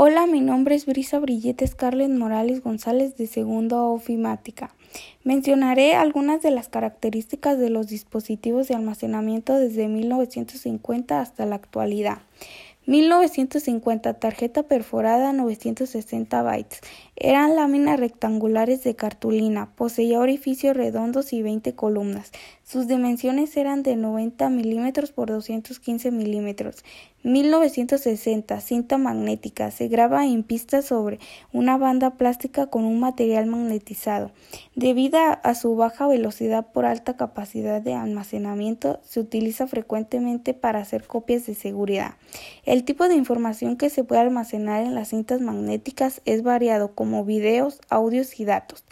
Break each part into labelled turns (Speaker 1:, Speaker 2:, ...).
Speaker 1: Hola, mi nombre es Brisa Brillete Scarlett Morales González de segundo ofimática. Mencionaré algunas de las características de los dispositivos de almacenamiento desde 1950 hasta la actualidad. 1950 tarjeta perforada 960 bytes. Eran láminas rectangulares de cartulina, poseía orificios redondos y 20 columnas. Sus dimensiones eran de 90 milímetros por 215 milímetros. 1960 cinta magnética. Se graba en pista sobre una banda plástica con un material magnetizado. Debido a su baja velocidad por alta capacidad de almacenamiento, se utiliza frecuentemente para hacer copias de seguridad. El tipo de información que se puede almacenar en las cintas magnéticas es variado como videos, audios y datos.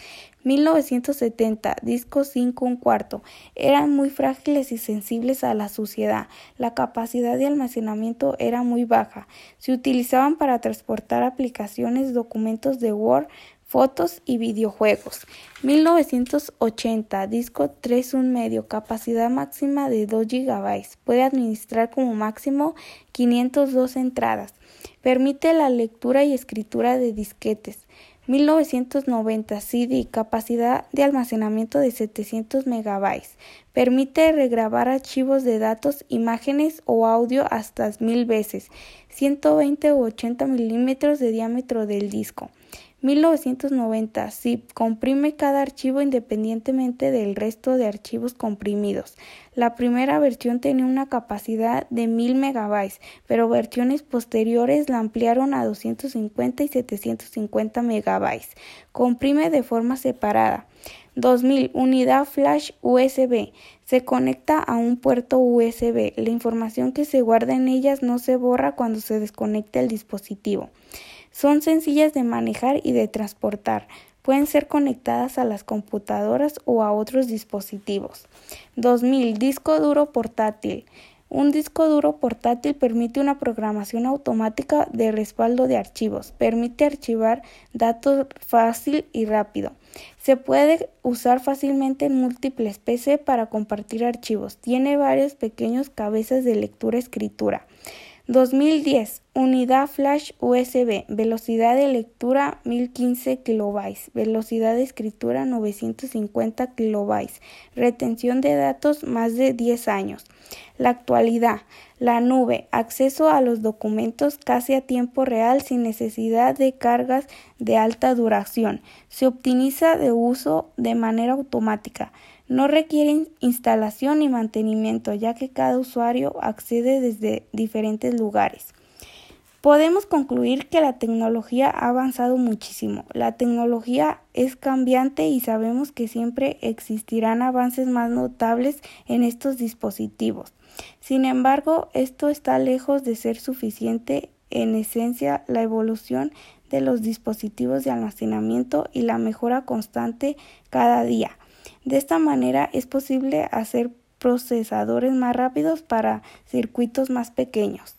Speaker 1: 1970, discos 5 un cuarto, eran muy frágiles y sensibles a la suciedad. La capacidad de almacenamiento era muy baja. Se utilizaban para transportar aplicaciones, documentos de Word, fotos y videojuegos. 1980, disco 3 un medio, capacidad máxima de 2 GB. Puede administrar como máximo 502 entradas. Permite la lectura y escritura de disquetes. 1990 CD, capacidad de almacenamiento de 700 megabytes. Permite regrabar archivos de datos, imágenes o audio hasta mil veces. 120 u 80 milímetros de diámetro del disco. 1990 zip comprime cada archivo independientemente del resto de archivos comprimidos. La primera versión tenía una capacidad de 1000 megabytes, pero versiones posteriores la ampliaron a 250 y 750 megabytes. Comprime de forma separada. 2000 unidad flash USB. Se conecta a un puerto USB. La información que se guarda en ellas no se borra cuando se desconecta el dispositivo. Son sencillas de manejar y de transportar. Pueden ser conectadas a las computadoras o a otros dispositivos. 2000. Disco duro portátil. Un disco duro portátil permite una programación automática de respaldo de archivos. Permite archivar datos fácil y rápido. Se puede usar fácilmente en múltiples PC para compartir archivos. Tiene varios pequeños cabezas de lectura-escritura. 2010. Unidad flash USB. Velocidad de lectura 1015 kilobytes. Velocidad de escritura 950 kilobytes. Retención de datos más de 10 años. La actualidad. La nube. Acceso a los documentos casi a tiempo real sin necesidad de cargas de alta duración. Se optimiza de uso de manera automática. No requieren instalación ni mantenimiento, ya que cada usuario accede desde diferentes lugares. Podemos concluir que la tecnología ha avanzado muchísimo. La tecnología es cambiante y sabemos que siempre existirán avances más notables en estos dispositivos. Sin embargo, esto está lejos de ser suficiente. En esencia, la evolución de los dispositivos de almacenamiento y la mejora constante cada día. De esta manera es posible hacer procesadores más rápidos para circuitos más pequeños.